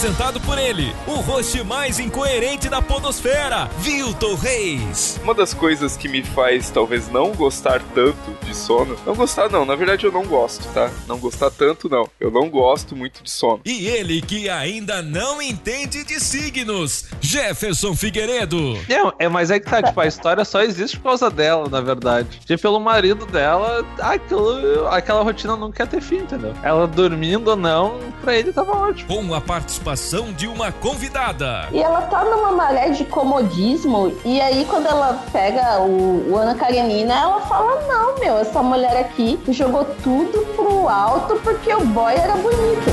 Apresentado por ele, o host mais incoerente da podosfera, Vilton Reis. Uma das coisas que me faz talvez não gostar tanto de sono, não gostar não, na verdade eu não gosto, tá? Não gostar tanto não, eu não gosto muito de sono. E ele que ainda não entende de signos, Jefferson Figueiredo. Não, é, mas é que tá, tipo, a história só existe por causa dela, na verdade. E pelo marido dela, aquilo, aquela rotina não quer ter fim, entendeu? Ela dormindo ou não, pra ele tava ótimo. Com a participação participação de uma convidada. E ela tá numa maré de comodismo, e aí quando ela pega o, o Ana Karenina, ela fala: Não, meu, essa mulher aqui jogou tudo pro alto porque o boy era bonito.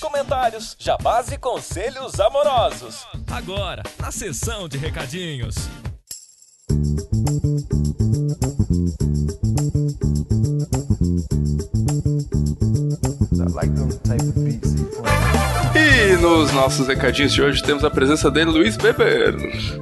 Comentários, jabás e conselhos amorosos. Agora, na sessão de recadinhos. I like those type of beats. E nos nossos recadinhos de hoje temos a presença dele, Luiz Beber.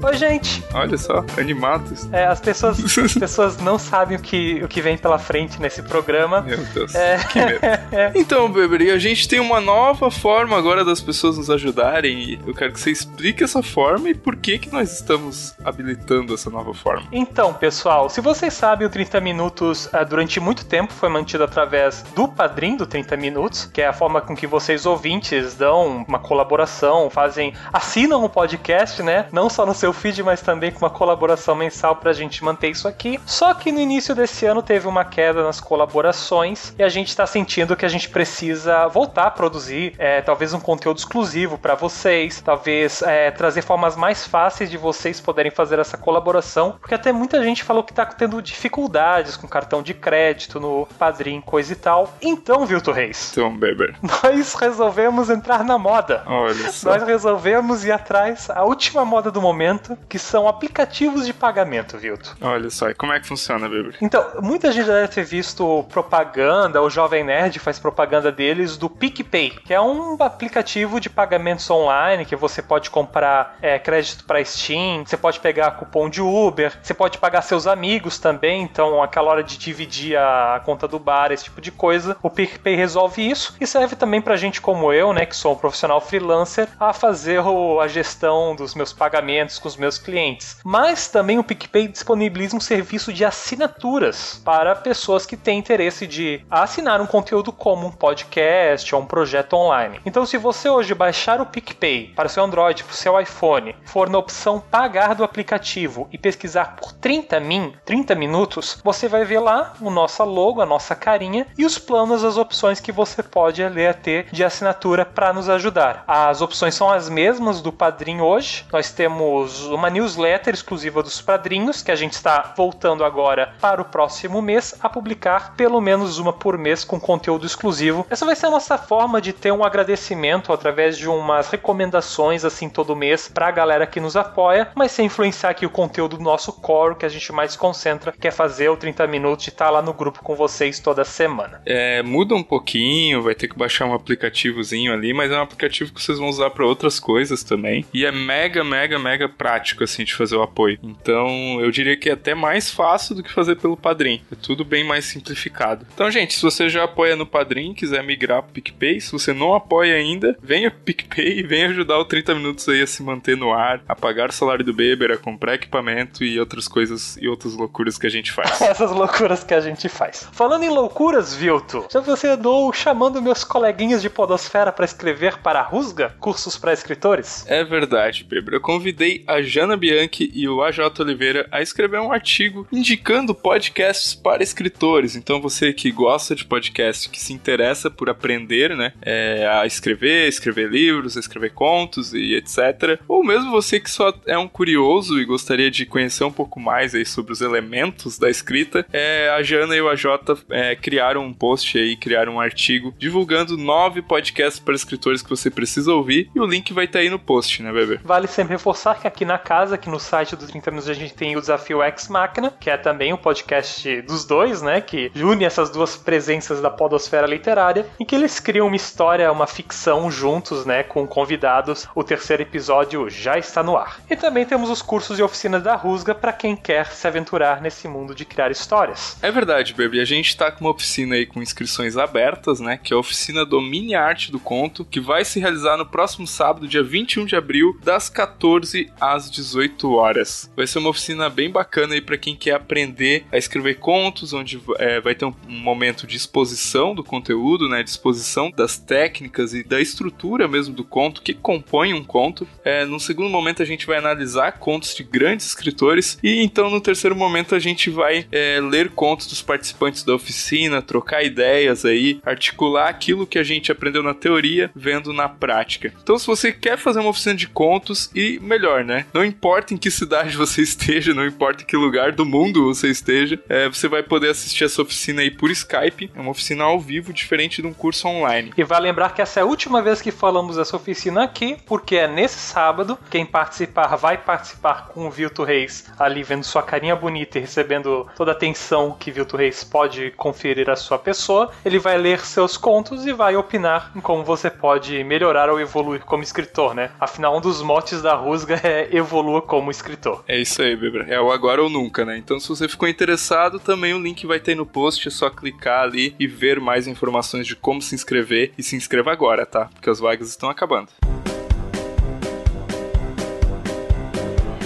Oi, gente. Olha só, animados. É, as pessoas, as pessoas não sabem o que, o que vem pela frente nesse programa. Meu Deus, é... que medo. Então, Beber, e a gente tem uma nova forma agora das pessoas nos ajudarem. E eu quero que você explique essa forma e por que que nós estamos habilitando essa nova forma. Então, pessoal, se vocês sabem, o 30 Minutos uh, durante muito tempo foi mantido através do Padrim do 30 Minutos, que é a forma com que vocês ouvintes dão uma colaboração, fazem, assinam o podcast, né? Não só no seu feed, mas também com uma colaboração mensal pra gente manter isso aqui. Só que no início desse ano teve uma queda nas colaborações e a gente tá sentindo que a gente precisa voltar a produzir, é, talvez um conteúdo exclusivo para vocês, talvez é, trazer formas mais fáceis de vocês poderem fazer essa colaboração, porque até muita gente falou que tá tendo dificuldades com cartão de crédito no Padrim, coisa e tal. Então, Vilto Reis. Então, Beber. Nós resolvemos entrar na moda. Olha só. Nós resolvemos ir atrás a última moda do momento, que são aplicativos de pagamento, Vilto. Olha só, e como é que funciona, Beber? Então, muita gente já deve ter visto propaganda, o Jovem Nerd faz propaganda deles do PicPay, que é um aplicativo de pagamentos online que você pode comprar é, crédito para Steam, você pode pegar cupom de Uber, você pode pagar seus amigos também, então aquela hora de dividir a conta do bar, esse tipo de coisa, o PicPay resolve isso e serve também pra gente como eu, né, que sou um profissional freelancer, a fazer a gestão dos meus pagamentos com os meus clientes. Mas também o PicPay disponibiliza um serviço de assinaturas para pessoas que têm interesse de assinar um conteúdo como um podcast ou um projeto online. Então, se você hoje baixar o PicPay para o seu Android, para o seu iPhone, for na opção pagar do aplicativo e pesquisar por 30 min, 30 minutos, você vai ver lá o nosso logo, a nossa carinha e os planos, as opções que você pode ler ter de assinatura para nos ajudar. As opções são as mesmas do Padrim hoje. Nós temos uma newsletter exclusiva dos padrinhos que a gente está voltando agora para o próximo mês a publicar pelo menos uma por mês com conteúdo exclusivo. Essa vai ser a nossa forma de ter um agradecimento através de umas recomendações assim todo mês para a galera que nos apoia, mas sem influenciar aqui o conteúdo do nosso core que a gente mais concentra, que é fazer o 30 minutos de estar tá lá no grupo com vocês toda semana. É, muda um pouquinho, vai ter que baixar um aplicativozinho ali, mas é um aplicativo que vocês vão usar para outras coisas também. E é mega, mega, mega prático assim de fazer o apoio. Então, eu diria que é até mais fácil do que fazer pelo Padrim. É tudo bem mais simplificado. Então, gente, se você já apoia no Padrim, quiser migrar pro PicPay, se você não apoia ainda, venha pro PicPay e venha ajudar o 30 minutos aí a se manter no ar, a pagar o salário do Beber, a comprar equipamento e outras coisas e outras loucuras que a gente faz. Essas loucuras que a gente faz. Falando em loucuras, Vilto, já você andou chamando meus coleguinhas de podosfera para escrever para a Rusga, cursos para escritores? É verdade, Beber. Eu convidei a Jana Bianchi e o AJ Oliveira a escrever um artigo indicando podcasts para escritores. Então você que gosta de podcast, que se interessa por aprender, né, é, a escrever, escrever livros, escrever contos e etc. Ou mesmo você que só é um curioso e gostaria de conhecer um pouco mais aí sobre os elementos da escrita, é, a Jana e o AJ é, criaram um post aí, criaram um artigo divulgando nove podcasts para escritores que você precisa ouvir e o link vai estar aí no post, né, bebê? Vale sempre reforçar que aqui na casa, aqui no site do 30 Minutos, a gente tem o Desafio X Máquina, que é também o um podcast dos dois, né? Que une essas duas presenças da podosfera literária, em que eles criam uma história, uma ficção juntos, né? Com convidados. O terceiro episódio já está no ar. E também temos os cursos e oficinas da Rusga para quem quer se aventurar nesse mundo de criar histórias. É verdade, Baby. A gente tá com uma oficina aí com inscrições abertas, né? Que é a oficina do Mini Arte do Conto, que vai se realizar no próximo sábado, dia 21 de abril, das 14 às 18 horas. Vai ser uma oficina bem bacana aí para quem quer aprender a escrever contos, onde é, vai ter um, momento de exposição do conteúdo, né? De exposição das técnicas e da estrutura mesmo do conto que compõe um conto. É, no segundo momento a gente vai analisar contos de grandes escritores e então no terceiro momento a gente vai é, ler contos dos participantes da oficina, trocar ideias aí, articular aquilo que a gente aprendeu na teoria, vendo na prática. Então se você quer fazer uma oficina de contos e melhor, né? Não importa em que cidade você esteja, não importa em que lugar do mundo você esteja, é, você vai poder assistir essa oficina aí por Skype. É uma oficina ao vivo, diferente de um curso online. E vai lembrar que essa é a última vez que falamos dessa oficina aqui, porque é nesse sábado. Quem participar vai participar com o Vilto Reis ali vendo sua carinha bonita e recebendo toda a atenção que Vilto Reis pode conferir à sua pessoa. Ele vai ler seus contos e vai opinar em como você pode melhorar ou evoluir como escritor, né? Afinal, um dos motes da Rusga é evolua como escritor. É isso aí, Bebra. É o agora ou nunca, né? Então, se você ficou interessado, também o link vai ter no post. É só clicar ali e ver mais informações de como se inscrever. E se inscreva agora, tá? Porque as vagas estão acabando.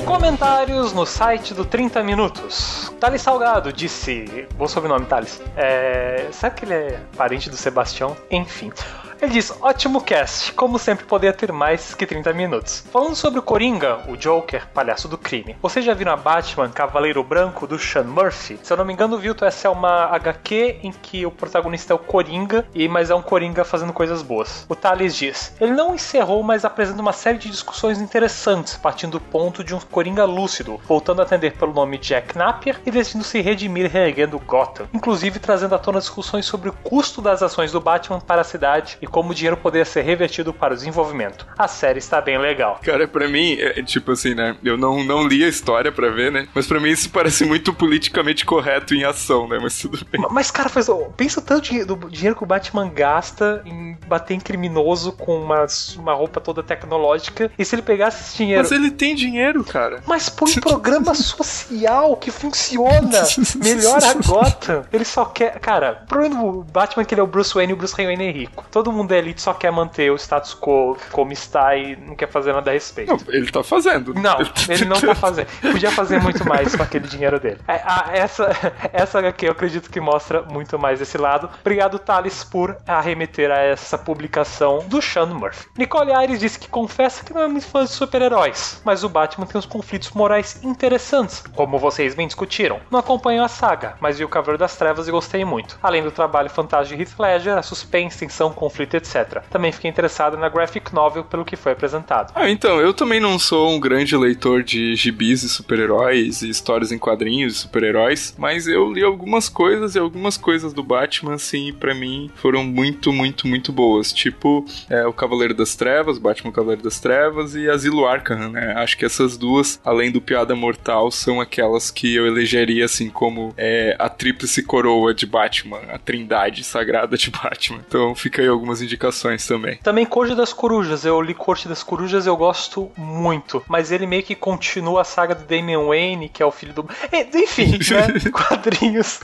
Comentários no site do 30 Minutos. Thales Salgado disse. Bom sobrenome, Thales. É, sabe que ele é parente do Sebastião? Enfim. Ele diz: ótimo cast, como sempre poderia ter mais que 30 minutos. Falando sobre o Coringa, o Joker, palhaço do crime. Vocês já viram a Batman Cavaleiro Branco do Sean Murphy? Se eu não me engano, Vilto, essa é uma HQ em que o protagonista é o Coringa, e mas é um Coringa fazendo coisas boas. O Thales diz: ele não encerrou, mas apresenta uma série de discussões interessantes, partindo do ponto de um Coringa lúcido, voltando a atender pelo nome Jack Napier e decidindo se redimir reerguendo Gotham, inclusive trazendo à tona discussões sobre o custo das ações do Batman para a cidade e como o dinheiro poderia ser revertido para o desenvolvimento. A série está bem legal. Cara, para mim, é, tipo assim, né? Eu não, não li a história para ver, né? Mas para mim isso parece muito politicamente correto em ação, né? Mas tudo bem. Mas, cara, faz, pensa tanto do dinheiro que o Batman gasta em bater em criminoso com uma, uma roupa toda tecnológica. E se ele pegasse esse dinheiro. Mas ele tem dinheiro, cara. Mas põe um programa social que funciona. Melhor a Gotham. Ele só quer. Cara, o problema do Batman é que ele é o Bruce Wayne e o Bruce Wayne é rico. Todo mundo é elite só quer manter o status quo como está e não quer fazer nada a respeito. Não, ele tá fazendo. Não, ele não tá fazendo. Podia fazer muito mais com aquele dinheiro dele. É, a, essa, essa aqui eu acredito que mostra muito mais esse lado. Obrigado, Thales, por arremeter a essa publicação do Sean Murphy. Nicole Aires disse que confessa que não é muito fã de super-heróis, mas o Batman tem uns conflitos morais interessantes, como vocês bem discutiram. Não acompanho a saga, mas vi o Cavaleiro das Trevas e gostei muito. Além do trabalho fantástico de Heath Ledger, a suspense, tensão, conflito, etc. Também fiquei interessado na graphic novel pelo que foi apresentado. Ah, então, eu também não sou um grande leitor de gibis e super-heróis e histórias em quadrinhos de super-heróis, mas eu li algumas coisas e algumas coisas do Batman, assim, para mim foram muito, muito, muito boas. Tipo, é, o Cavaleiro das Trevas, Batman Cavaleiro das Trevas e Asilo Arkham, né? Acho que essas duas, além do Piada Mortal, são aquelas que eu elegeria, assim, como é, a tríplice coroa de Batman, a trindade sagrada de Batman. Então fica aí algumas indicações também. Também Corte das Corujas. Eu li Corte das Corujas eu gosto muito. Mas ele meio que continua a saga do Damian Wayne, que é o filho do. Enfim, né? quadrinhos.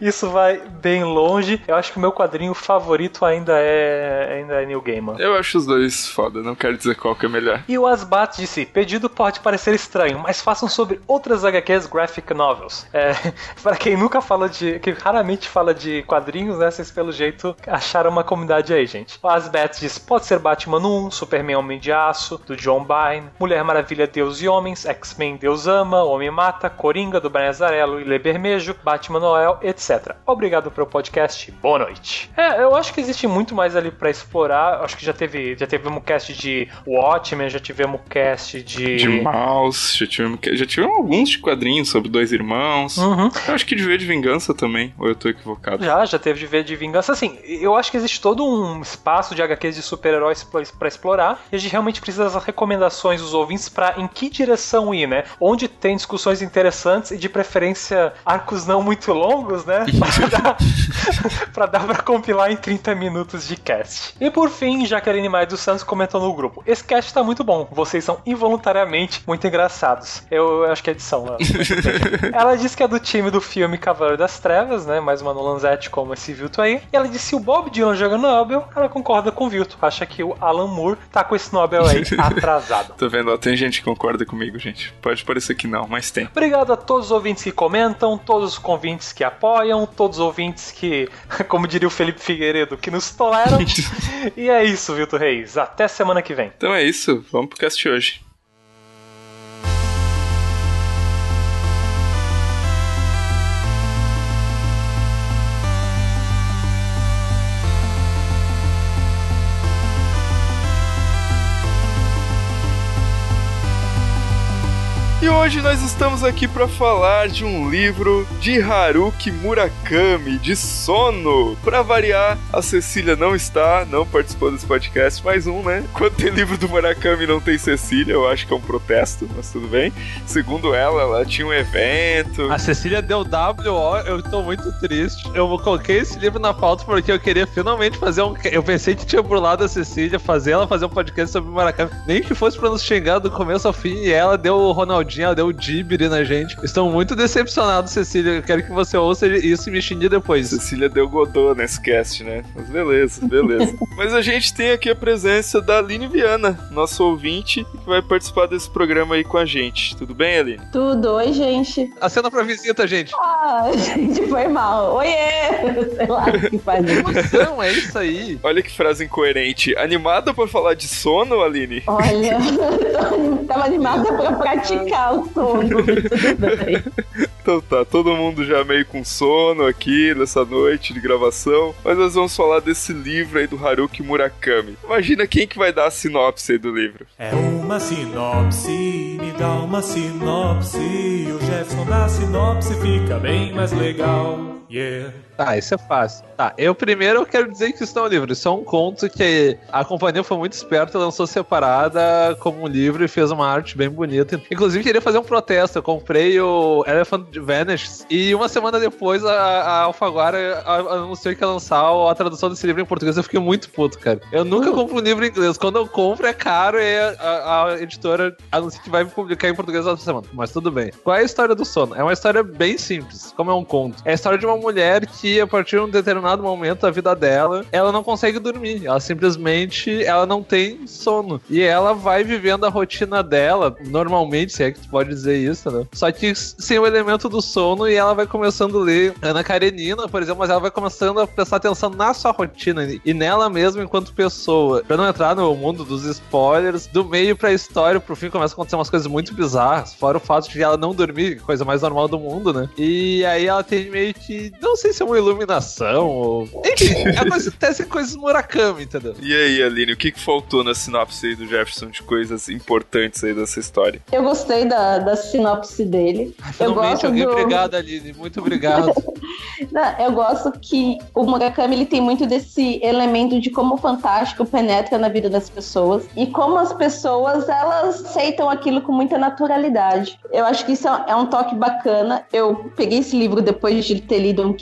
Isso vai bem longe. Eu acho que o meu quadrinho favorito ainda é ainda é New Gaiman. Eu acho os dois foda, não quero dizer qual que é melhor. E o Asbat disse: pedido pode parecer estranho, mas façam sobre outras HQs graphic novels. É, para quem nunca fala de. que raramente fala de quadrinhos, né? Vocês pelo jeito acharam uma comunidade aí. Gente. O Asbeth diz: pode ser Batman 1, Superman Homem de Aço, do John Byrne, Mulher Maravilha Deus e Homens, X-Men Deus Ama, Homem Mata, Coringa do Brian Azarello e Lê Bermejo, Batman Noel, etc. Obrigado pelo podcast. Boa noite. É, eu acho que existe muito mais ali pra explorar. Acho que já teve, já tivemos cast de Watchmen, já tivemos cast de. De Mouse, já tivemos, já tivemos alguns de quadrinhos sobre dois irmãos. Uhum. Eu acho que de ver de vingança também, ou eu tô equivocado? Já, já teve de ver de vingança. Assim, eu acho que existe todo um espaço de HQs de super-heróis pra pra explorar. E a gente realmente precisa das recomendações dos ouvintes pra em que direção ir, né? Onde tem discussões interessantes e de preferência arcos não muito longos, né? Pra dar, pra compilar em 30 minutos de cast. E por fim, Jaqueline Maia dos Santos comentou no grupo: Esse cast tá muito bom, vocês são involuntariamente muito engraçados. Eu, eu acho que é edição, né? Ela disse que é do time do filme Cavaleiro das Trevas, né? Mais uma Nolanzete como esse Vilto aí. E ela disse: se o Bob Dylan joga Nobel, ela concorda com o Vilto. Acha que o Alan Moore tá com esse Nobel aí atrasado. Tô vendo, ó, tem gente que concorda comigo, gente. Pode parecer que não, mas tem. Obrigado a todos os ouvintes que comentam, todos os convintes que apoiam, todos os ouvintes que, como diria o Felipe Figueiredo, que nos toleram. e é isso, Vilto Reis. Até semana que vem. Então é isso, vamos pro cast hoje. Hoje nós estamos aqui para falar de um livro de Haruki Murakami, de Sono. Para variar, a Cecília não está, não participou desse podcast, mais um, né? Quando tem livro do Murakami não tem Cecília, eu acho que é um protesto, mas tudo bem. Segundo ela, ela tinha um evento. A Cecília deu WO, eu tô muito triste. Eu coloquei esse livro na pauta porque eu queria finalmente fazer um. Eu pensei que tinha burlado a Cecília, fazer ela fazer um podcast sobre o Murakami. Nem que fosse pra nos xingar do começo ao fim, e ela deu o Ronaldinho, deu o Dibiri na gente. Estou muito decepcionado, Cecília. Eu quero que você ouça isso e me xingue depois. Cecília deu Godot nesse cast, né? Mas beleza, beleza. Mas a gente tem aqui a presença da Aline Viana, nosso ouvinte, que vai participar desse programa aí com a gente. Tudo bem, Aline? Tudo, oi, gente. A cena pra visita, gente. Ah, gente, foi mal. Oiê! Sei lá o que faz isso. Não, é isso aí. Olha que frase incoerente. Animada por falar de sono, Aline? Olha, eu tava animada pra praticar o sono. Tudo bem. Então tá, todo mundo já meio com sono aqui nessa noite de gravação, mas nós vamos falar desse livro aí do Haruki Murakami. Imagina quem que vai dar a sinopse aí do livro. É uma sinopse, me dá uma sinopse. O Jefferson da sinopse fica bem mais legal. Yeah. Tá, isso é fácil. Tá, eu primeiro quero dizer que isso não é um livro, isso é um conto que a companhia foi muito esperta, lançou separada como um livro e fez uma arte bem bonita. Inclusive, queria fazer um protesto. Eu comprei o Elephant Vanishes e uma semana depois a, a Alfaguara anunciou que ia lançar a tradução desse livro em português. Eu fiquei muito puto, cara. Eu nunca compro um livro em inglês. Quando eu compro é caro e a, a editora anuncia que vai publicar em português outra semana. Mas tudo bem. Qual é a história do sono? É uma história bem simples, como é um conto. É a história de uma mulher que, a partir de um determinado momento da vida dela, ela não consegue dormir. Ela simplesmente ela não tem sono. E ela vai vivendo a rotina dela, normalmente, se é que tu pode dizer isso, né? Só que sem o elemento do sono e ela vai começando a ler Ana Karenina, por exemplo, mas ela vai começando a prestar atenção na sua rotina e nela mesma enquanto pessoa. Pra não entrar no mundo dos spoilers, do meio pra história, pro fim, começa a acontecer umas coisas muito bizarras, fora o fato de ela não dormir, coisa mais normal do mundo, né? E aí ela tem meio que, não sei se é uma iluminação ou... Enfim, acontecem coisas Murakami, entendeu? E aí, Aline, o que, que faltou na sinopse aí do Jefferson de coisas importantes aí dessa história? Eu gostei da, da sinopse dele. eu Finalmente gosto alguém do... obrigado, Aline. Muito obrigado. Não, eu gosto que o Murakami ele tem muito desse elemento de como o fantástico penetra na vida das pessoas e como as pessoas elas aceitam aquilo com muita naturalidade. Eu acho que isso é um toque bacana. Eu peguei esse livro depois de ter lido um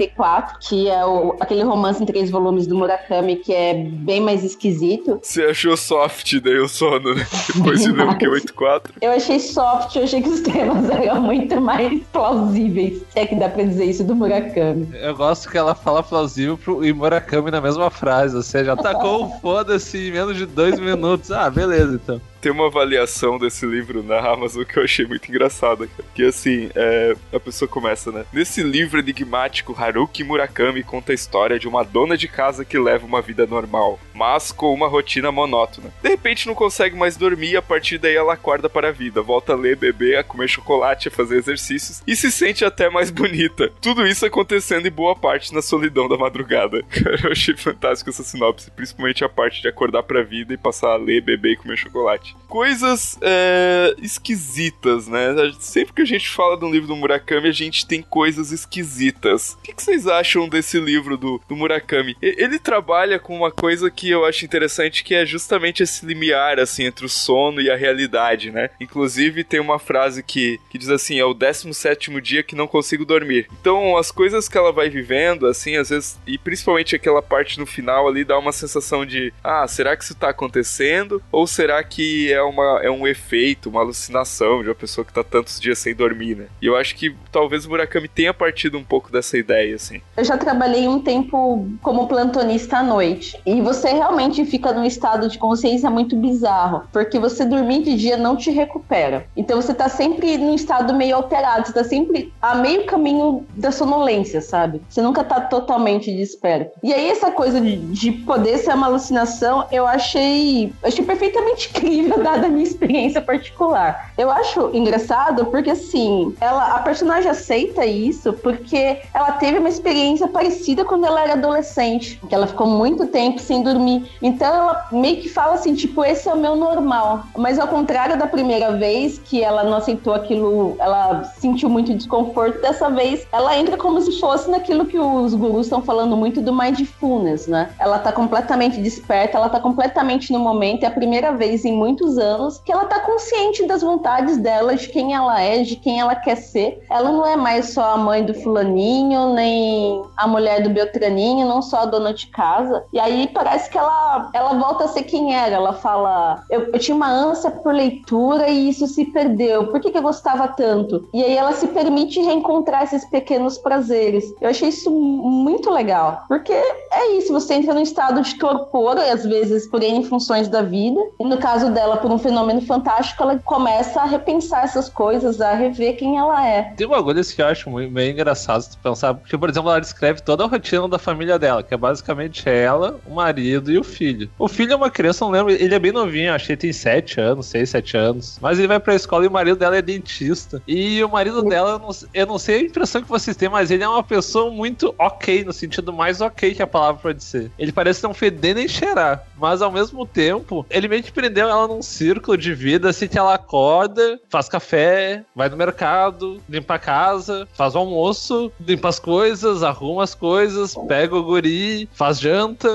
Q84, que é o, aquele romance em três volumes do Murakami que é bem mais esquisito. Você achou soft daí o sono, né? Depois de ler o Q84. Eu achei soft, eu achei que os temas eram muito mais plausíveis. Se é que dá pra dizer isso do Murakami. Eu gosto que ela fala plausível pro, e Murakami na mesma frase. Ou seja, atacou o foda-se em menos de dois minutos. Ah, beleza, então. Tem uma avaliação desse livro na Amazon que eu achei muito engraçada, cara. Que assim, é, a pessoa começa, né? Nesse livro enigmático, Haruki Murakami conta a história de uma dona de casa que leva uma vida normal, mas com uma rotina monótona. De repente não consegue mais dormir a partir daí ela acorda para a vida, volta a ler, beber, a comer chocolate, a fazer exercícios e se sente até mais bonita. Tudo isso acontecendo em boa parte na solidão da madrugada. Cara, eu achei fantástico essa sinopse, principalmente a parte de acordar pra vida e passar a ler, beber e comer chocolate. Coisas é, esquisitas, né? Sempre que a gente fala de um livro do Murakami, a gente tem coisas esquisitas. O que, que vocês acham desse livro do, do Murakami? Ele trabalha com uma coisa que eu acho interessante, que é justamente esse limiar, assim, entre o sono e a realidade, né? Inclusive, tem uma frase que, que diz assim, é o 17º dia que não consigo dormir. Então, as coisas que ela vai vivendo, assim, às vezes, e principalmente aquela parte no final ali, dá uma sensação de, ah, será que isso tá acontecendo? Ou será que é, uma, é um efeito, uma alucinação de uma pessoa que tá tantos dias sem dormir, né? E eu acho que talvez o Murakami tenha partido um pouco dessa ideia, assim. Eu já trabalhei um tempo como plantonista à noite. E você realmente fica num estado de consciência muito bizarro. Porque você dormir de dia não te recupera. Então você tá sempre num estado meio alterado. Você tá sempre a meio caminho da sonolência, sabe? Você nunca tá totalmente desperto. E aí essa coisa de, de poder ser uma alucinação, eu achei, achei perfeitamente incrível, dada a minha experiência particular. Eu acho engraçado porque, assim, ela, a personagem aceita isso porque ela teve uma experiência parecida quando ela era adolescente, que ela ficou muito tempo sem dormir. Então ela meio que fala assim, tipo, esse é o meu normal. Mas ao contrário da primeira vez que ela não aceitou aquilo, ela sentiu muito desconforto, dessa vez ela entra como se fosse naquilo que os gurus estão falando muito do mindfulness, né? Ela tá completamente desperta, ela tá completamente no momento, é a primeira vez em muitos anos que ela tá consciente das vontades dela, de quem ela é, de quem ela quer ser. Ela não é mais só a mãe do fulaninho, nem a mulher do Beltraninho, não só a dona de casa. E aí parece que ela, ela volta a ser quem era. Ela fala: eu, eu tinha uma ânsia por leitura e isso se perdeu. Por que, que eu gostava tanto? E aí ela se permite reencontrar esses pequenos prazeres. Eu achei isso muito legal. Porque é isso, você entra num estado de torpor, às vezes por N funções da vida. E no caso dela, por um fenômeno fantástico, ela começa a repensar essas coisas, a rever quem ela é. Tem bagulhos que eu acho meio engraçado se pensar, porque, por exemplo, ela descreve toda a rotina da família dela, que é basicamente ela, o marido e o filho. O filho é uma criança, não lembro, ele é bem novinho, acho que ele tem 7 anos, 6, 7 anos. Mas ele vai pra escola e o marido dela é dentista. E o marido dela, eu não, eu não sei a impressão que vocês têm, mas ele é uma pessoa muito ok, no sentido mais ok que a palavra pode ser. Ele parece não feder nem cheirar, mas ao mesmo tempo, ele meio que prendeu ela num círculo de vida, assim que ela acorda, faz café, vai no mercado, limpa a casa, faz o almoço, limpa as coisas, arruma as coisas, pega o guri, faz janta,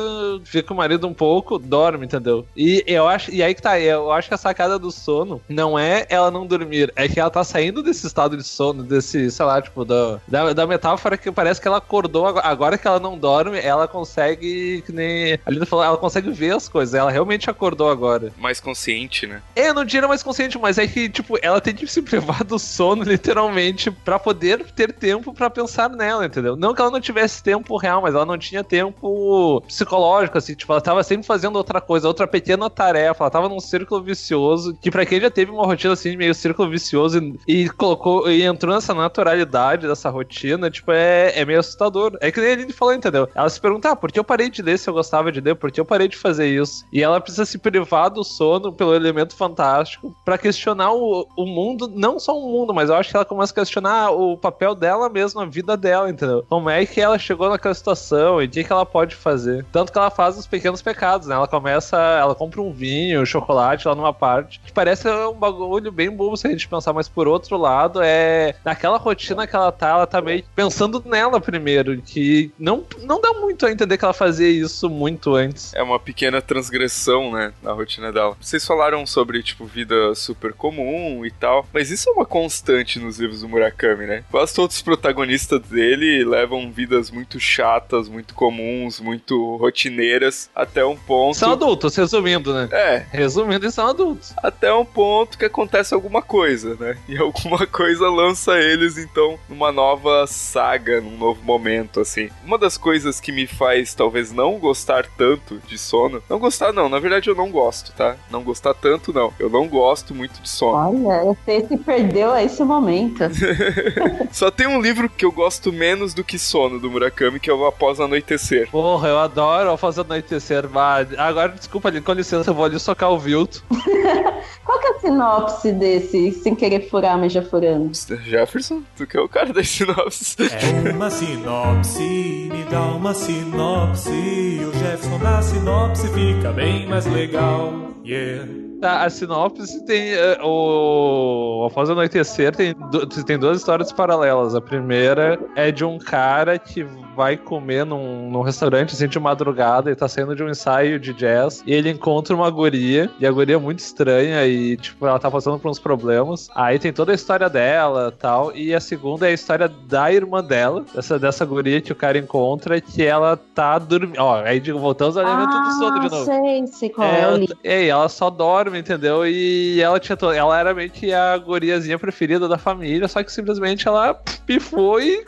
fica com o marido um pouco, dorme, entendeu? E eu acho, e aí que tá, eu acho que a sacada do sono não é ela não dormir, é que ela tá saindo desse estado de sono, desse, sei lá, tipo, da, da, da metáfora que parece que ela acordou, agora, que ela não dorme, ela consegue, que nem a Lina falou, ela consegue ver as coisas, ela realmente acordou agora. Mais consciente, né? É, não diria mais consciente, mas é que, tipo, ela tem que se privar do sono, literalmente, pra poder ter tempo pra pensar nela, entendeu? Não que ela não tivesse tempo real, mas ela não tinha tempo psicológico, assim, tipo, ela tava sempre fazendo outra coisa, outra pequena tarefa, ela tava num círculo vicioso, que pra quem já teve uma rotina assim, meio círculo vicioso e, e colocou, e entrou nessa naturalidade dessa rotina, tipo, é, é meio assustador. É que nem a Aline falou, entendeu? Ela se pergunta, ah, por que eu parei de ler se eu gostava de ler? Por que eu parei de fazer isso? E ela precisa se privar do sono pelo elemento fantástico pra questionar o, o mundo, não só o mundo, mas eu acho que ela começa a questionar o papel dela mesma, a vida dela, entendeu? Como é que ela chegou naquela situação e o que, que ela pode fazer. Tanto que ela faz os pequenos pecados, né? Ela começa, ela compra um vinho, um chocolate lá numa parte, que parece um bagulho bem bobo se a gente pensar, mas por outro lado, é naquela rotina que ela tá, ela tá meio pensando nela primeiro, que não, não dá muito a entender que ela fazia isso muito antes. É uma pequena transgressão, né, na rotina dela. Vocês falaram sobre, tipo, vida super comum e tal, mas isso é uma constante nos livros do Murakami, né? Quase todos os protagonistas dele levam vidas muito chatas, muito comuns, muito rotineiras, até um ponto... São adultos, resumindo, né? É, Resumindo, eles são adultos. até um ponto que acontece alguma coisa, né? E alguma coisa lança eles, então, numa nova saga, num novo momento, assim. Uma das coisas que me faz, talvez, não gostar tanto de sono. Não gostar, não. Na verdade, eu não gosto, tá? Não gostar tanto, não. Eu não gosto muito de sono. Olha, você se perdeu a esse momento. Só tem um livro que eu gosto menos do que sono do Murakami, que é o Após Anoitecer. Porra, eu adoro fazer anoitecer. Mas agora, desculpa, com licença, eu vou ali socar o Vilto. Qual que é a sinopse desse, sem querer furar, mas já furando? Jefferson, tu que é o cara das sinopses. É uma sinopse, me dá uma sinopse. O Jefferson da sinopse fica bem mais legal. Yeah. Tá, a sinopse tem. eh, o Após Anoitecer tem, tem duas histórias paralelas. A primeira é de um cara que vai comer num, num restaurante assim de madrugada e tá saindo de um ensaio de jazz. E ele encontra uma guria, e a guria é muito estranha e, tipo, ela tá passando por uns problemas. Aí tem toda a história dela tal. E a segunda é a história da irmã dela, dessa, dessa guria que o cara encontra, que ela tá dormindo. Ó, aí digo, voltamos ao elemento do sono de novo. sei, sei qual É, é, ei, ela só dorme, entendeu? E ela tinha to- ela era meio que a guriazinha preferida da família, só que simplesmente ela pifou e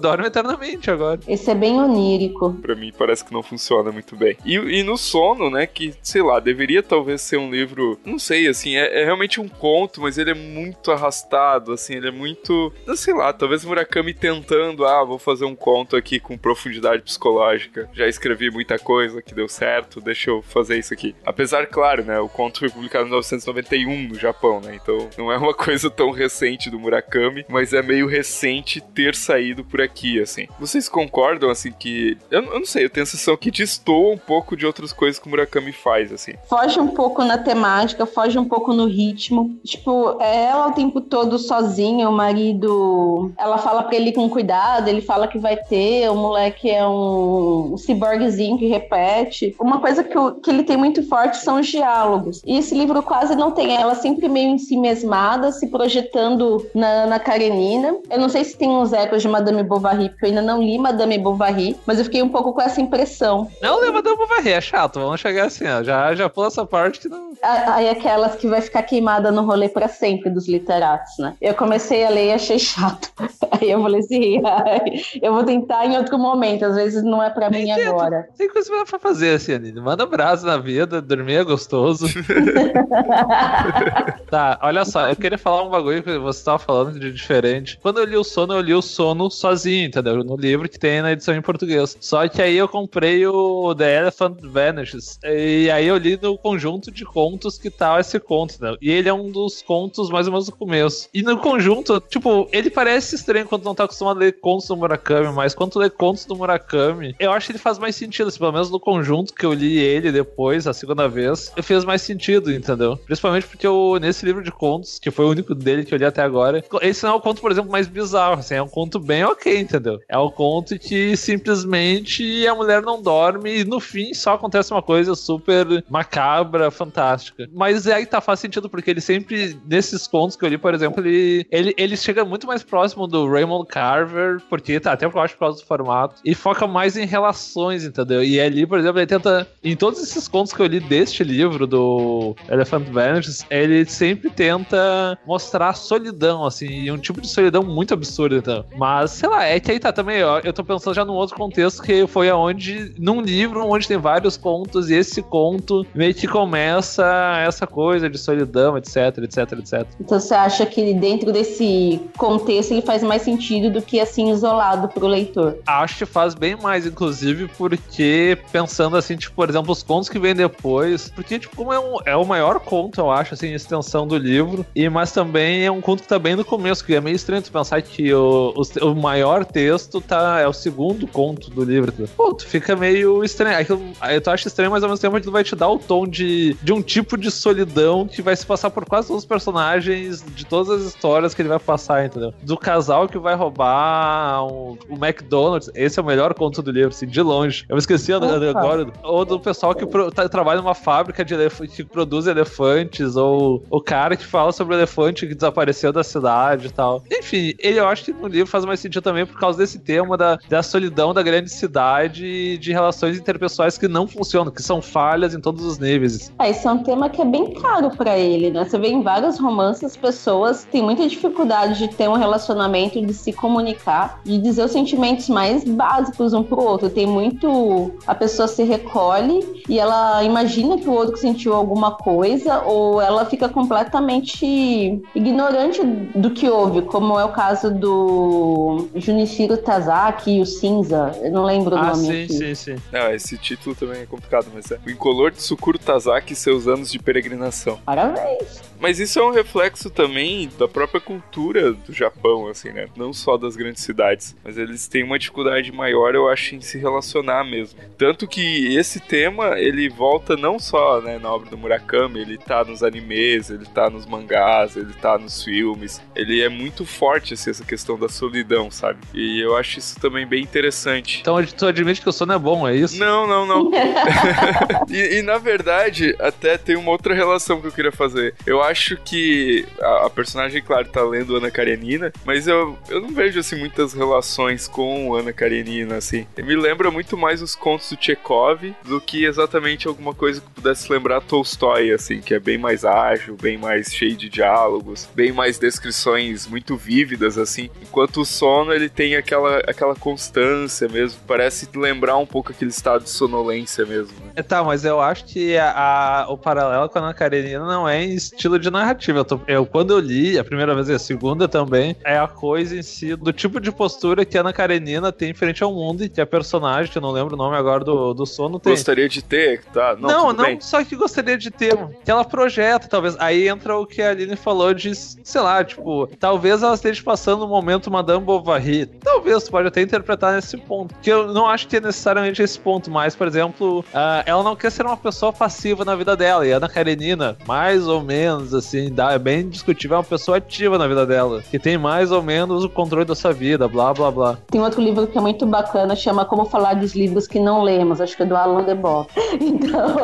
dorme eternamente agora. Esse é bem onírico. Pra mim parece que não funciona muito bem. E, e no sono, né, que, sei lá, deveria talvez ser um livro, não sei, assim, é, é realmente um conto, mas ele é muito arrastado, assim, ele é muito, não sei lá, talvez Murakami tentando, ah, vou fazer um conto aqui com profundidade psicológica. Já escrevi muita coisa que deu certo, deixa eu fazer isso aqui. Apesar, claro, né, o conto publicado em 1991 no Japão, né, então não é uma coisa tão recente do Murakami, mas é meio recente ter saído por aqui, assim. Vocês concordam, assim, que. Eu, eu não sei, eu tenho a sensação que destoa um pouco de outras coisas que o Murakami faz, assim. Foge um pouco na temática, foge um pouco no ritmo. Tipo, é ela o tempo todo sozinha, o marido. Ela fala pra ele com cuidado, ele fala que vai ter, o moleque é um, um ciborguezinho que repete. Uma coisa que, o- que ele tem muito forte são os diálogos. E esse livro quase não tem. Ela sempre meio em si mesmada, se projetando na, na Karenina. Eu não sei se tem uns ecos de Madame Bovary, porque eu ainda não li Madame Bovary, mas eu fiquei um pouco com essa impressão. Não lembra da varrer, é chato, vamos chegar assim, ó. Já, já pula essa parte que não. A- Aí aquelas que vai ficar queimada no rolê pra sempre dos literatos, né? Eu comecei a ler e achei chato. Aí eu falei assim, ai, eu vou tentar em outro momento, às vezes não é pra mim agora. Tem coisa pra fazer, assim, Aline. Manda brasa na vida, dormir é gostoso. tá, olha só, eu queria falar um bagulho que você tava falando de diferente. Quando eu li o sono, eu li o sono sozinho, entendeu? No livro que tem na edição em português. Só que aí eu comprei o The Elephant Vanishes. E aí eu li no conjunto de contos que tal esse conto, né? E ele é um dos contos mais ou menos do começo. E no conjunto, tipo, ele parece estranho quando não tá acostumado a ler contos do Murakami, mas quando lê contos do Murakami, eu acho que ele faz mais sentido, assim, pelo menos no conjunto que eu li ele depois, a segunda vez, fez mais sentido, entendeu? Principalmente porque eu, nesse livro de contos, que foi o único dele que eu li até agora, esse não é o conto, por exemplo, mais bizarro, assim, é um conto bem ok, entendeu? É um conto que simplesmente a mulher não dorme e no fim só acontece uma coisa super macabra, fantástica. Mas aí tá, faz sentido, porque ele sempre, nesses contos que eu li, por exemplo, ele, ele, ele chega muito mais próximo do Raymond Carver, porque tá, até eu acho por causa do formato, e foca mais em relações, entendeu? E ali, por exemplo, ele tenta, em todos esses contos que eu li deste livro, do Elephant Vanishes, ele sempre tenta mostrar solidão, assim, e um tipo de solidão muito absurda, então. Mas, sei lá, é que aí tá também, ó, eu tô pensando já num outro contexto que foi aonde, num livro onde tem vários contos, e esse conto meio que começa essa coisa de solidão, etc, etc, etc. Então você acha que dentro desse contexto ele faz mais sentido do que assim isolado pro leitor? Acho que faz bem mais, inclusive, porque pensando assim, tipo, por exemplo, os contos que vêm depois, porque, tipo, como é, um, é maior conto, eu acho, assim, extensão do livro, e mas também é um conto que tá bem no começo, que é meio estranho tu pensar que o, o, o maior texto tá, é o segundo conto do livro. Pô, tu fica meio estranho. Aí tu, aí tu acha estranho, mas ao mesmo tempo aquilo vai te dar o tom de, de um tipo de solidão que vai se passar por quase todos os personagens de todas as histórias que ele vai passar, entendeu? Do casal que vai roubar um- o McDonald's, esse é o melhor conto do livro, assim, de longe. Eu me esqueci Opa. agora. Ou do pessoal que pro- tá- trabalha numa fábrica de que produz elefantes, ou o cara que fala sobre o elefante que desapareceu da cidade e tal. Enfim, ele eu acho que no livro faz mais sentido também por causa desse tema da, da solidão da grande cidade e de relações interpessoais que não funcionam, que são falhas em todos os níveis. Ah, esse é um tema que é bem caro pra ele, né? Você vê em vários romances as pessoas têm muita dificuldade de ter um relacionamento, de se comunicar, de dizer os sentimentos mais básicos um pro outro. Tem muito. A pessoa se recolhe e ela imagina que o outro sentiu alguma coisa, ou ela fica completamente ignorante do que houve, como é o caso do Junichiro Tazaki e o Cinza. Eu não lembro o Ah, nome sim, aqui. sim, sim. Não, esse título também é complicado, mas é o incolor de Sukuro Tazaki e seus anos de peregrinação. Parabéns. Mas isso é um reflexo também da própria cultura do Japão, assim, né? Não só das grandes cidades. Mas eles têm uma dificuldade maior, eu acho, em se relacionar mesmo. Tanto que esse tema, ele volta não só né, na obra do Murakami, ele tá nos animes, ele tá nos mangás, ele tá nos filmes. Ele é muito forte, assim, essa questão da solidão, sabe? E eu acho isso também bem interessante. Então tu admite que o sono é bom, é isso? Não, não, não. e, e, na verdade, até tem uma outra relação que eu queria fazer. Eu acho que a, a personagem, claro, tá lendo Ana Karenina, mas eu, eu não vejo assim muitas relações com Ana Karenina, assim. Me lembra muito mais os contos do Chekhov do que exatamente alguma coisa que pudesse lembrar Tolstói, assim, que é bem mais ágil, bem mais cheio de diálogos, bem mais descrições muito vívidas, assim. Enquanto o sono, ele tem aquela, aquela constância mesmo, parece lembrar um pouco aquele estado de sonolência mesmo. Né? É, tá, mas eu acho que a, a- o paralelo com a Ana Karenina não é em estilo de narrativa. Eu, tô- eu- quando eu li, a primeira vez e a segunda também, é a coisa em si, do tipo de postura que a Ana Karenina tem frente ao mundo e que a personagem, que eu não lembro o nome agora do, do sono, tem. Gostaria de ter, tá? Não, Não, não, bem. só que gostaria de ter. Que ela projeta, talvez. Aí entra o que a Aline falou de, sei lá, tipo, talvez ela esteja passando um momento Madame Bovary. Talvez, tu pode até interpretar nesse ponto. Que eu não acho que é necessariamente esse ponto, mas, por exemplo, ah, ela não quer ser uma pessoa passiva na vida dela. E Ana Karenina, mais ou menos, assim, dá, é bem discutível, é uma pessoa ativa na vida dela. Que tem mais ou menos o controle da sua vida, blá, blá, blá. Tem outro livro que é muito bacana, chama Como Falar dos Livros que Não Lemos, acho que é do Alain Debord. Então,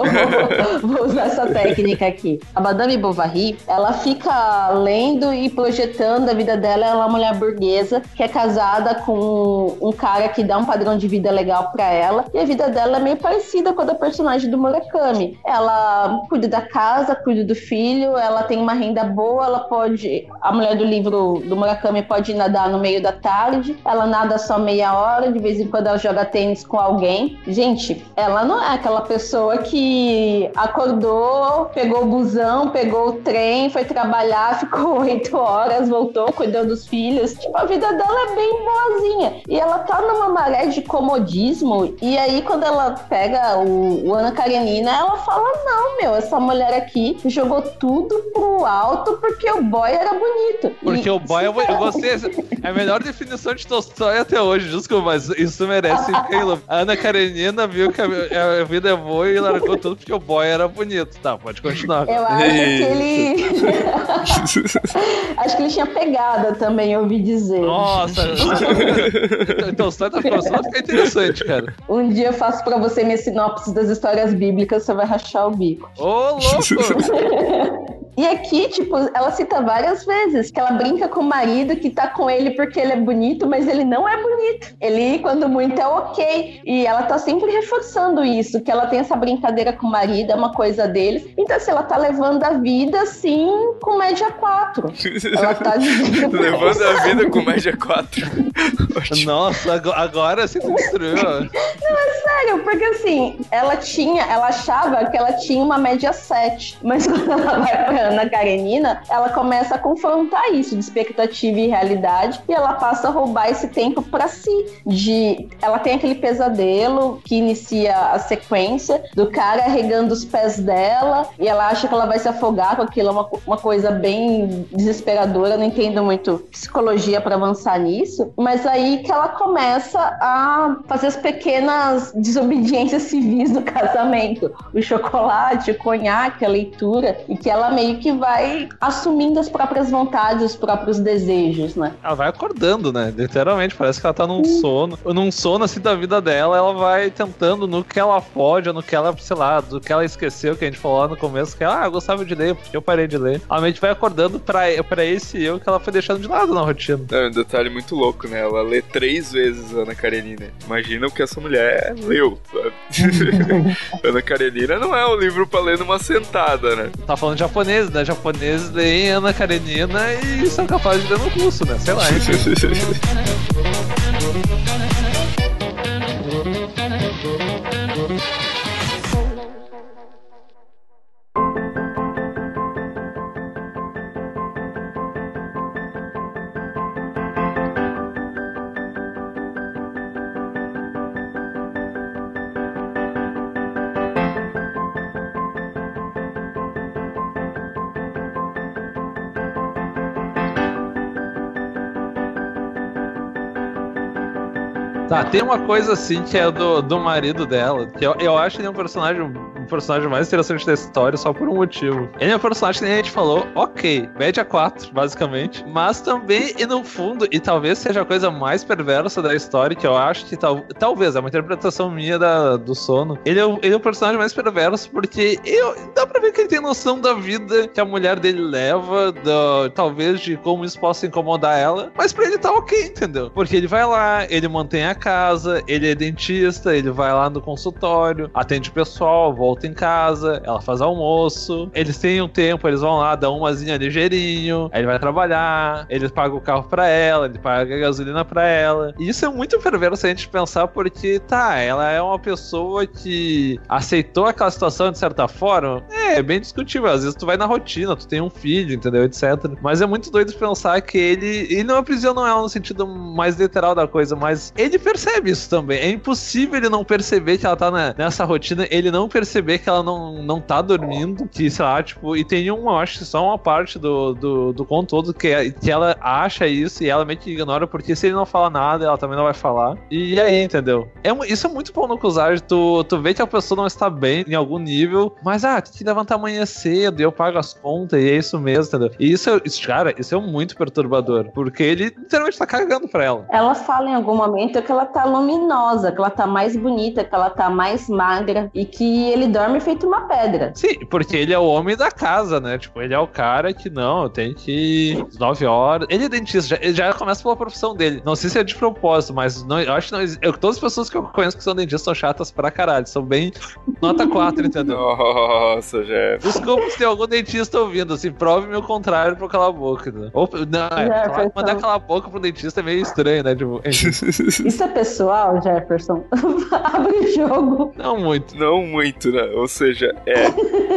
vou, vou usar essa técnica aqui. A Madame Bovary, ela fica lendo e projetando a vida dela, ela é uma mulher burguesa, que é casada com um cara que dá um padrão de vida legal pra ela, e a vida dela é meio parecida com a da personagem do Murakami. Ela cuida da casa, cuida do filho, ela tem uma renda boa, ela pode... A mulher do livro do Murakami pode nadar no meio da tarde, ela nada só meia hora, de vez em quando ela joga tênis com alguém. Gente, ela não é aquela pessoa que acordou, pegou o busão, pegou o trem, foi trabalhar, ficou oito horas, voltou, cuidou dos filhos. Tipo, a vida dela é bem boazinha. E ela tá numa maré de comodismo, e aí quando ela pega o, o Ana Karenina, ela fala, não, meu, essa mulher aqui jogou tudo pro alto porque o boy era bonito. Porque E- o boy, eu gostei. É a melhor definição de Tolstói até hoje, desculpa, mas isso merece Caleb. A Ana Karenina viu que a, a vida é boa e largou tudo porque o boy era bonito. Tá, pode continuar. Eu acho que ele. acho que ele tinha pegada também, eu ouvi dizer. Nossa! então Tolstói tá começando a ficar interessante, cara. Um dia eu faço pra você minha sinopse das histórias bíblicas, você vai rachar o bico. Ô, louco! E aqui, tipo, ela cita várias vezes que ela brinca com o marido que tá com ele porque ele é bonito, mas ele não é bonito. Ele, quando muito, é ok. E ela tá sempre reforçando isso, que ela tem essa brincadeira com o marido, é uma coisa deles. Então, assim, ela tá levando a vida, assim, com média 4. Ela tá dizendo Levando a vida com média 4. Nossa, ago- agora você destruiu. Sério, porque assim, ela tinha, ela achava que ela tinha uma média 7, mas quando ela vai pra Ana Karenina, ela começa a confrontar isso de expectativa e realidade e ela passa a roubar esse tempo pra si. De, ela tem aquele pesadelo que inicia a sequência do cara regando os pés dela e ela acha que ela vai se afogar com aquilo, é uma, uma coisa bem desesperadora. Eu não entendo muito psicologia pra avançar nisso, mas aí que ela começa a fazer as pequenas desobediências civis do casamento. O chocolate, o conhaque, a leitura, e que ela meio que vai assumindo as próprias vontades, os próprios desejos, né? Ela vai acordando, né? Literalmente, parece que ela tá num sono. Num sono assim da vida dela, ela vai tentando no que ela pode, ou no que ela, sei lá, do que ela esqueceu, que a gente falou lá no começo, que ela, ah, eu gostava de ler, porque eu parei de ler. A mente vai acordando pra, pra esse eu que ela foi deixando de lado na rotina. É um detalhe muito louco, né? Ela lê três vezes Ana Karenina. Imagina o que essa mulher leu, sabe? Ana Karenina não é um livro pra ler numa sentada, né? Tá falando japonês, né? Japoneses leem Ana Karenina e são capazes de ler no russo, né? Sei lá. enfim. tem uma coisa assim que é do, do marido dela, que eu, eu acho ele um personagem personagem mais interessante da história só por um motivo. Ele é um personagem que a gente falou, ok, média 4, basicamente, mas também, e no fundo, e talvez seja a coisa mais perversa da história, que eu acho que tal, talvez, é uma interpretação minha da, do sono, ele é, o, ele é o personagem mais perverso porque eu, dá pra ver que ele tem noção da vida que a mulher dele leva, do, talvez de como isso possa incomodar ela, mas pra ele tá ok, entendeu? Porque ele vai lá, ele mantém a casa, ele é dentista, ele vai lá no consultório, atende o pessoal, volta em casa, ela faz almoço, eles têm um tempo, eles vão lá, dão umazinha ligeirinho, aí ele vai trabalhar, ele paga o carro pra ela, ele paga a gasolina pra ela. E isso é muito perverso se a gente pensar, porque tá, ela é uma pessoa que aceitou aquela situação de certa forma. É, é bem discutível. Às vezes tu vai na rotina, tu tem um filho, entendeu? Etc. Mas é muito doido pensar que ele. Ele não aprisiona ela no sentido mais literal da coisa, mas ele percebe isso também. É impossível ele não perceber que ela tá na, nessa rotina, ele não perceber que ela não, não tá dormindo, que, sei lá, tipo, e tem uma, acho que só uma parte do, do, do conto todo que, que ela acha isso e ela meio que ignora, porque se ele não fala nada, ela também não vai falar. E aí, entendeu? É, isso é muito bom no Kuzari, tu, tu vê que a pessoa não está bem em algum nível, mas, ah, tem que levantar amanhã cedo e eu pago as contas e é isso mesmo, entendeu? E isso, isso cara, isso é muito perturbador, porque ele literalmente tá cagando pra ela. Ela fala em algum momento que ela tá luminosa, que ela tá mais bonita, que ela tá mais magra e que ele dorme feito uma pedra. Sim, porque ele é o homem da casa, né? Tipo, ele é o cara que não, tem que ir 9 horas. Ele é dentista, já, ele já começa pela profissão dele. Não sei se é de propósito, mas não, eu acho que não, eu, todas as pessoas que eu conheço que são dentistas são chatas pra caralho. São bem nota 4, entendeu? Nossa, Jeff. Desculpa se tem algum dentista ouvindo, assim, prove meu contrário pra calar a boca. Né? Ou, não, é, Jefferson. mandar calar a boca pro dentista é meio estranho, né? Tipo, Isso é pessoal, Jefferson? Abre o jogo. não muito. Não muito, né? Ou seja, é.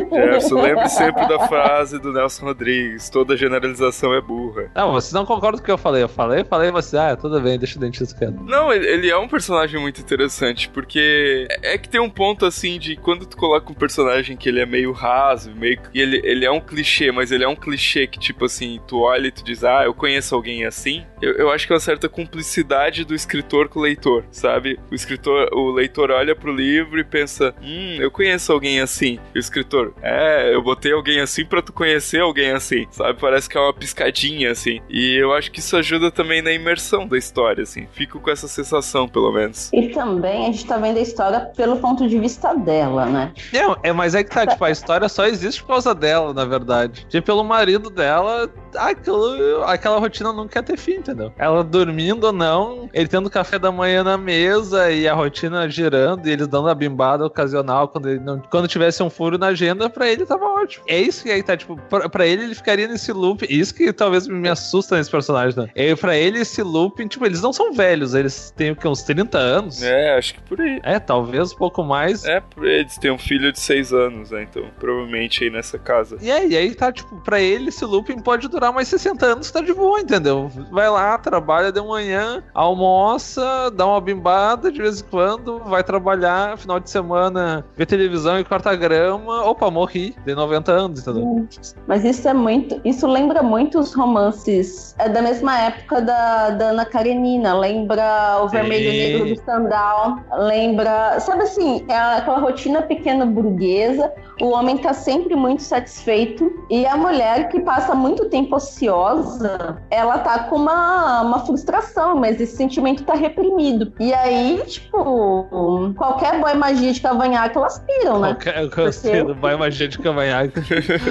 Jefferson, lembre sempre da frase do Nelson Rodrigues: toda generalização é burra. Não, vocês não concordam com o que eu falei. Eu falei, falei, você, ah, tudo bem, deixa o dentista quieto. Não, ele, é um personagem muito interessante, porque é que tem um ponto assim de quando tu coloca um personagem que ele é meio raso, meio que ele, ele é um clichê, mas ele é um clichê que, tipo assim, tu olha e tu diz, ah, eu conheço alguém assim. Eu, eu acho que é uma certa cumplicidade do escritor com o leitor, sabe? O escritor, o leitor olha pro livro e pensa, hum, eu conheço alguém assim. E o escritor, é, eu botei alguém assim pra tu conhecer alguém assim, sabe? Parece que é uma piscadinha assim. E eu acho que isso ajuda também na imersão da história, assim. Fico com essa sensação, pelo menos. E também a gente tá vendo a história pelo ponto de vista dela, né? Não, é, mas é que tá, tipo, a história só existe por causa dela, na verdade. Tipo, pelo marido dela, aquilo, aquela rotina não quer ter fim, entendeu? Ela dormindo ou não, ele tendo café da manhã na mesa e a rotina girando e eles dando a bimbada ocasional quando, ele não, quando tivesse um furo na agenda, pra ele tava ótimo. É isso que aí tá, tipo, pra, pra ele ele ficaria nesse loop. Isso que talvez me assusta nesse personagem, né? É, pra ele esse loop, tipo, eles não são velhos, eles têm o que, uns 30 anos. É, acho que por aí. É, talvez um pouco mais. É, eles têm um filho de 6 anos, né? Então, provavelmente aí nessa casa. E aí, e aí tá, tipo, pra ele esse looping pode durar mais 60 anos, tá de boa, entendeu? Vai lá, trabalha de manhã, almoça, dá uma bimbada de vez em quando, vai trabalhar, final de semana, vê televisão televisão e corta grama, opa, morri, de 90 anos, entendeu? Mas isso é muito. Isso lembra muito os romances. É da mesma época da, da Ana Karenina. Lembra o Vermelho e. Negro do Sandal. Lembra. Sabe assim, é aquela rotina pequena burguesa. O homem tá sempre muito satisfeito. E a mulher que passa muito tempo ociosa, ela tá com uma, uma frustração, mas esse sentimento tá reprimido. E aí, tipo, qualquer boy magia de cavanhaque, elas piram, né? Eu gostei do boy magia de cavanhaque.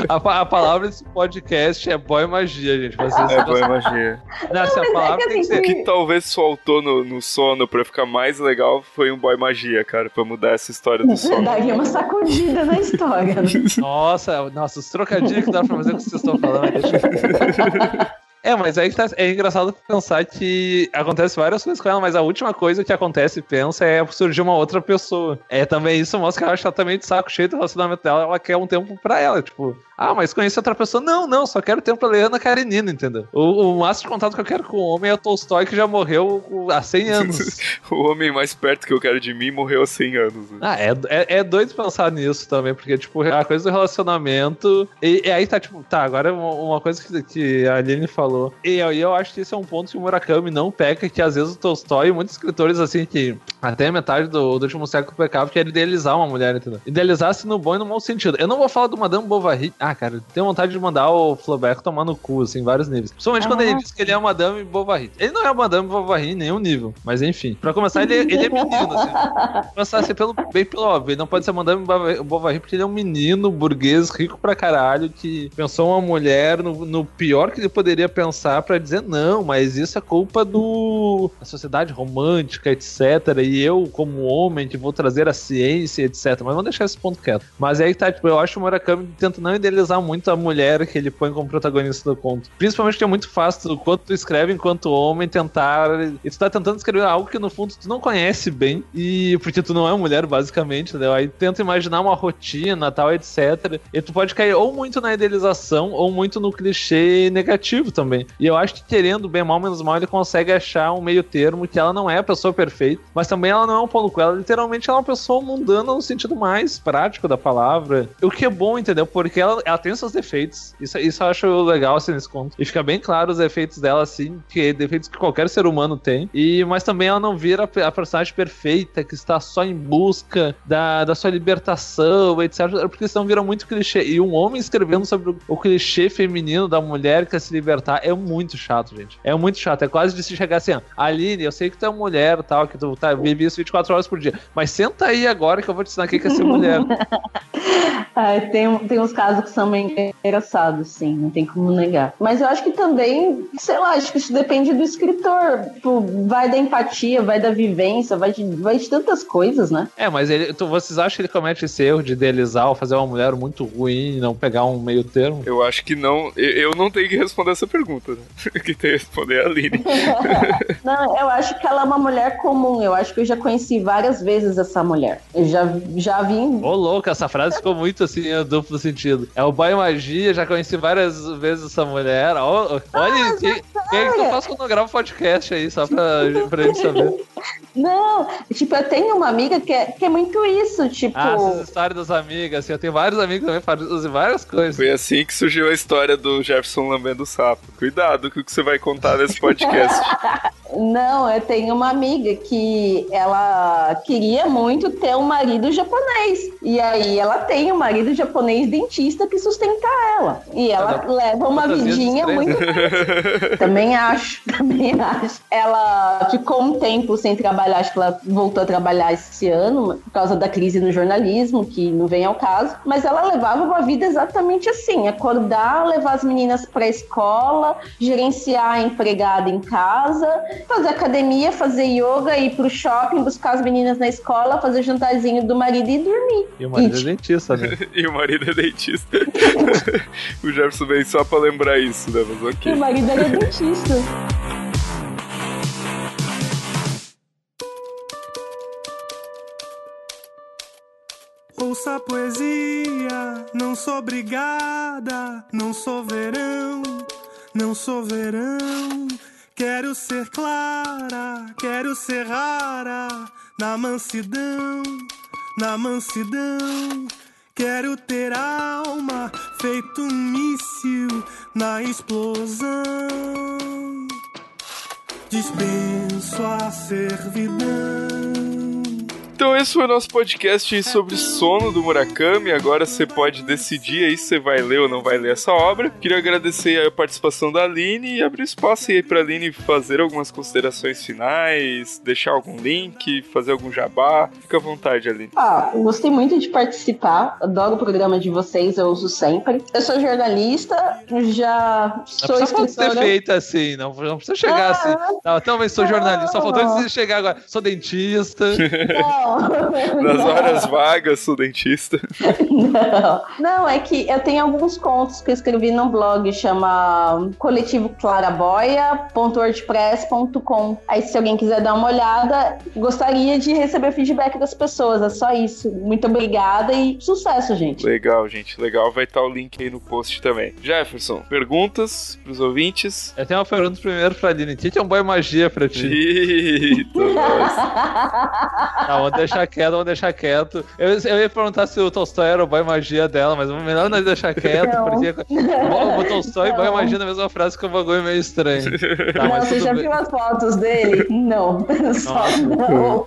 A, a palavra desse podcast é boy magia, gente. Vocês É boa magia. Não, essa mas é palavra que tem que assim, ser. O que talvez soltou no, no sono pra ficar mais legal foi um boy magia, cara, pra mudar essa história do sono. Daria uma sacudida na história. né? Nossa, nossa, os trocadilhos que dá pra fazer com o que vocês estão falando. É, mas aí que tá, é engraçado pensar que acontece várias coisas com ela, mas a última coisa que acontece pensa é surgir uma outra pessoa. É também isso mostra que ela está também de saco cheio do relacionamento dela, ela quer um tempo pra ela, tipo, ah, mas conheci outra pessoa. Não, não, só quero tempo pra Leana Karenina, entendeu? O, o máximo de contato que eu quero com o homem é o Tolstói que já morreu há 100 anos. O homem mais perto que eu quero de mim morreu há 100 anos. né? Ah, é, é, é doido pensar nisso também, porque, tipo, a coisa do relacionamento. E, e aí tá, tipo, tá, agora uma, uma coisa que, que a Aline falou. E eu, e eu acho que esse é um ponto que o Murakami não peca, que às vezes o Tolstói e muitos escritores, assim, que até a metade do, do último século pecavam, que era idealizar uma mulher, entendeu? Idealizar-se no bom e no mau sentido. Eu não vou falar do Madame Bovary. Ah, cara, tenho vontade de mandar o Flaubert tomar no cu, assim, em vários níveis. Principalmente quando ele diz que ele é a Madame Bovary. Ele não é a Madame Bovary em nenhum nível, mas enfim. Pra começar, ele, ele é menino, assim. Começar a ser pelo, bem pelo óbvio. Ele não pode ser Madame Bova- Bovary porque ele é um menino burguês rico pra caralho que pensou uma mulher no, no pior que ele poderia pensar pra dizer não, mas isso é culpa do da sociedade romântica, etc. E eu, como homem, que vou trazer a ciência, etc. Mas vamos deixar esse ponto quieto. Mas aí tá, tipo, eu acho que o Murakami tenta não idealizar muito a mulher que ele põe como protagonista do conto. Principalmente porque é muito fácil, quando tu escreve enquanto homem, tentar. E tu tá tentando escrever algo que no fundo tu não conhece bem. E porque tu não é mulher, basicamente, entendeu? Aí tenta imaginar uma rotina, tal, etc. E tu pode cair ou muito na idealização, ou muito no clichê negativo também. E eu acho que querendo bem mal, menos mal, ele consegue achar um meio termo que ela não é a pessoa perfeita, mas também ela não é um pau no cu. Ela literalmente é uma pessoa mundana no sentido mais prático da palavra. O que é bom, entendeu? Porque ela, ela tem seus defeitos. Isso, isso eu acho legal, assim, nesse conto. E fica bem claro os defeitos dela, assim, que defeitos que qualquer ser humano tem. E, mas também ela não vira a personagem perfeita, que está só em busca da, da sua libertação, etc. Porque senão vira muito clichê. E um homem escrevendo sobre o, o clichê feminino da mulher que quer se libertar é muito chato, gente. É muito chato. É quase de se chegar assim, ó, Aline, eu sei que tu é mulher tal, que tu tá, vive isso 24 horas por dia. Mas senta aí agora que eu vou te ensinar o que é ser mulher. É, tem, tem uns casos que são bem engraçados, sim, não tem como negar. Mas eu acho que também, sei lá, acho que isso depende do escritor. Tipo, vai da empatia, vai da vivência, vai de, vai de tantas coisas, né? É, mas ele, tu, vocês acham que ele comete esse erro de idealizar ou fazer uma mulher muito ruim e não pegar um meio termo? Eu acho que não. eu- Eu não tenho que responder essa pergunta, né? Quem tem que responder é a Aline. Não, eu acho que ela é uma mulher comum. Eu acho que eu já conheci várias vezes essa mulher. Eu já, já vi. Ô, louco, essa frase ficou muito assim, em duplo sentido. É o boy magia, já conheci várias vezes essa mulher. Olha, é que tu faz quando eu gravo podcast aí, só pra, pra gente saber. Não, tipo, eu tenho uma amiga que é, que é muito isso, tipo. Ah, essas histórias das amigas, assim, eu tenho vários amigos também fazem várias coisas. Foi assim que surgiu a história do Jefferson lambendo o sapo. Cuidado com o que você vai contar nesse podcast. Não, eu tenho uma amiga que ela queria muito ter um marido japonês. E aí ela tem um marido japonês dentista que sustenta ela. E ela leva uma vidinha muito. também acho, também acho. Ela ficou um tempo sem trabalhar, acho que ela voltou a trabalhar esse ano, por causa da crise no jornalismo, que não vem ao caso. Mas ela levava uma vida exatamente assim: acordar, levar as meninas pra escola, gerenciar a empregada em casa, fazer academia, fazer yoga, ir pro shopping, buscar as meninas na escola, fazer jantarzinho do marido e dormir. E o marido é dentista, né? e o marido é dentista. o Jefferson veio só pra lembrar isso, né? Mas E ok. o marido era dentista. Ouça a poesia, não sou obrigada, não sou verão, não sou verão. Quero ser clara, quero ser rara, na mansidão, na mansidão. Quero ter alma feito um míssil na explosão. Dispenso a servidão. Então esse foi o nosso podcast sobre sono do Murakami. Agora você pode decidir aí se você vai ler ou não vai ler essa obra. Queria agradecer a participação da Aline e abrir espaço aí pra Aline fazer algumas considerações finais, deixar algum link, fazer algum jabá. Fica à vontade, Aline. Ah, gostei muito de participar. Adoro o programa de vocês, eu uso sempre. Eu sou jornalista, já Não sou precisa ser escritora. feita assim, não, não precisa chegar Ah. assim. Não, também sou jornalista, só faltou antes de chegar agora. Sou dentista. Não. Nas horas vagas, sou dentista. Não. Não, é que eu tenho alguns contos que eu escrevi num blog, chama coletivo claraboia.wordpress.com. Aí se alguém quiser dar uma olhada, gostaria de receber feedback das pessoas, é só isso. Muito obrigada e sucesso, gente. Legal, gente, legal. Vai estar o link aí no post também. Jefferson, perguntas pros ouvintes? Eu tenho uma pergunta primeiro pra Aline. O que é um boy magia pra ti? Eita, nós. Tá, deixar quieto, vamos deixar quieto. Eu, eu, ia perguntar se o Tolstói era o boy magia dela, mas melhor nós deixar quieto, não. porque o, o Tolstói e boy magia na mesma frase que o bagulho meio estranho. Tá, não, você já bem. viu as fotos dele? Não, só não.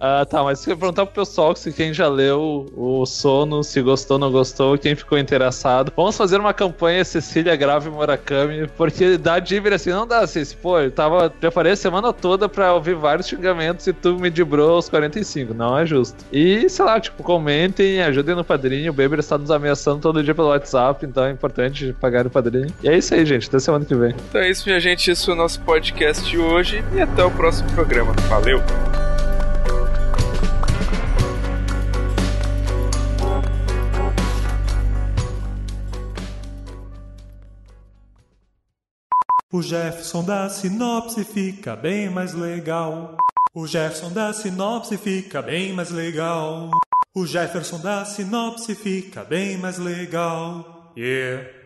Ah, tá, mas eu ia perguntar pro pessoal se quem já leu o sono, se gostou, não gostou, quem ficou interessado. Vamos fazer uma campanha Cecília Grave Murakami, porque dá dívida assim, não dá, Ceci, pô, eu tava, preparei a semana toda pra ouvir vários xingamentos e tu me dibrou os 40 não é justo. E, sei lá, tipo, comentem, ajudem no padrinho. O Beber está nos ameaçando todo dia pelo WhatsApp, então é importante pagar o padrinho. E é isso aí, gente. Até semana que vem. Então é isso, minha gente. Esse foi o nosso podcast de hoje. E até o próximo programa. Valeu! O Jefferson da sinopse fica bem mais legal. O Jefferson da sinopse fica bem mais legal. O Jefferson da sinopse fica bem mais legal. Yeah.